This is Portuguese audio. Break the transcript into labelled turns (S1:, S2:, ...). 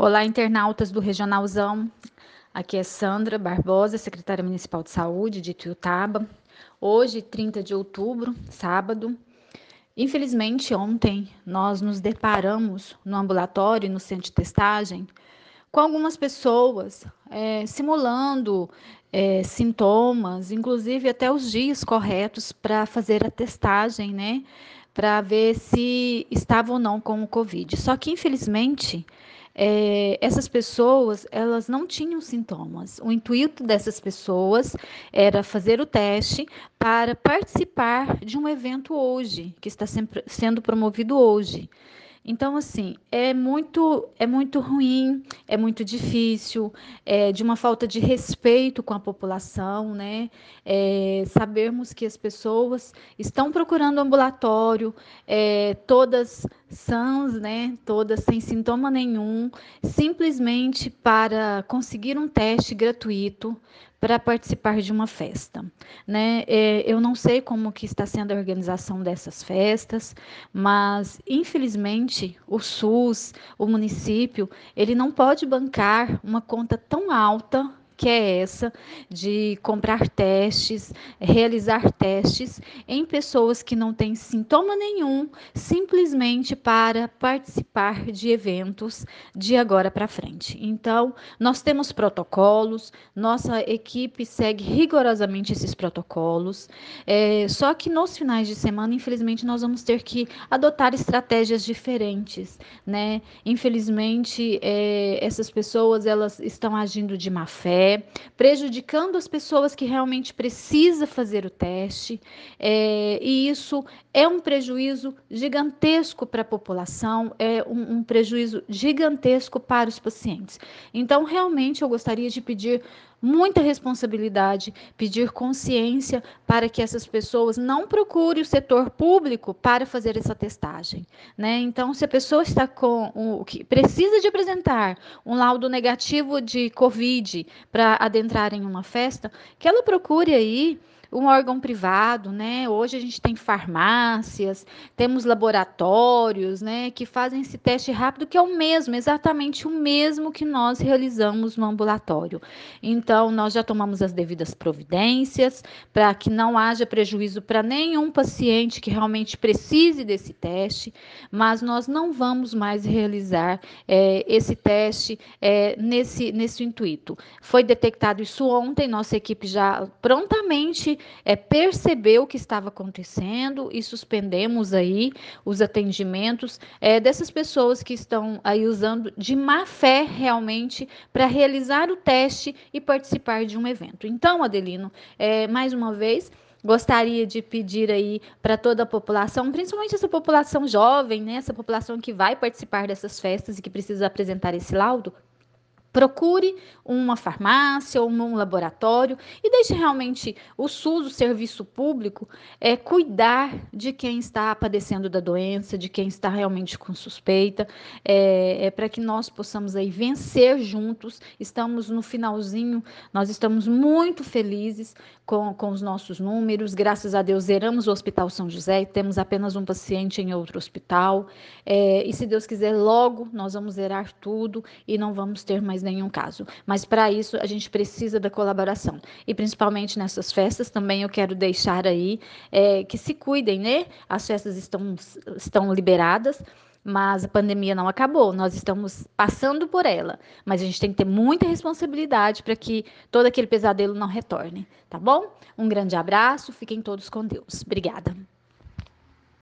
S1: Olá, internautas do Regionalzão. Aqui é Sandra Barbosa, secretária municipal de saúde de Tuiutaba. Hoje, 30 de outubro, sábado. Infelizmente, ontem nós nos deparamos no ambulatório, no centro de testagem, com algumas pessoas é, simulando é, sintomas, inclusive até os dias corretos para fazer a testagem, né? Para ver se estava ou não com o Covid. Só que, infelizmente, é, essas pessoas elas não tinham sintomas. O intuito dessas pessoas era fazer o teste para participar de um evento hoje, que está sendo promovido hoje. Então, assim, é muito, é muito ruim, é muito difícil, é de uma falta de respeito com a população, né? É, sabermos que as pessoas estão procurando ambulatório, é, todas sãs, né? Todas sem sintoma nenhum, simplesmente para conseguir um teste gratuito para participar de uma festa, né? É, eu não sei como que está sendo a organização dessas festas, mas infelizmente o SUS, o município, ele não pode bancar uma conta tão alta que é essa de comprar testes, realizar testes em pessoas que não têm sintoma nenhum, simplesmente para participar de eventos de agora para frente. Então, nós temos protocolos, nossa equipe segue rigorosamente esses protocolos, é, só que nos finais de semana, infelizmente, nós vamos ter que adotar estratégias diferentes, né? Infelizmente, é, essas pessoas elas estão agindo de má fé, prejudicando as pessoas que realmente precisam fazer o teste, é, e isso é um prejuízo gigantesco para a população, é um, um prejuízo gigantesco para os pacientes. Então, realmente, eu gostaria de pedir muita responsabilidade, pedir consciência para que essas pessoas não procurem o setor público para fazer essa testagem, né? Então, se a pessoa está com o que precisa de apresentar um laudo negativo de COVID para adentrar em uma festa, que ela procure aí um órgão privado, né? Hoje a gente tem farmácias, temos laboratórios, né, que fazem esse teste rápido, que é o mesmo, exatamente o mesmo que nós realizamos no ambulatório. Então, nós já tomamos as devidas providências para que não haja prejuízo para nenhum paciente que realmente precise desse teste, mas nós não vamos mais realizar é, esse teste é, nesse, nesse intuito. Foi detectado isso ontem, nossa equipe já prontamente é, percebeu o que estava acontecendo e suspendemos aí os atendimentos é, dessas pessoas que estão aí usando de má fé realmente para realizar o teste e participar de um evento. Então, Adelino, é, mais uma vez, gostaria de pedir aí para toda a população, principalmente essa população jovem, né, essa população que vai participar dessas festas e que precisa apresentar esse laudo, Procure uma farmácia ou um laboratório e deixe realmente o SUS, o serviço público, é, cuidar de quem está padecendo da doença, de quem está realmente com suspeita, é, é para que nós possamos aí vencer juntos. Estamos no finalzinho, nós estamos muito felizes com, com os nossos números. Graças a Deus, zeramos o Hospital São José e temos apenas um paciente em outro hospital. É, e se Deus quiser, logo nós vamos zerar tudo e não vamos ter mais mais nenhum caso. Mas para isso a gente precisa da colaboração. E principalmente nessas festas também eu quero deixar aí é, que se cuidem, né? As festas estão, estão liberadas mas a pandemia não acabou, nós estamos passando por ela, mas a gente tem que ter muita responsabilidade para que todo aquele pesadelo não retorne, tá bom? Um grande abraço, fiquem todos com Deus. Obrigada.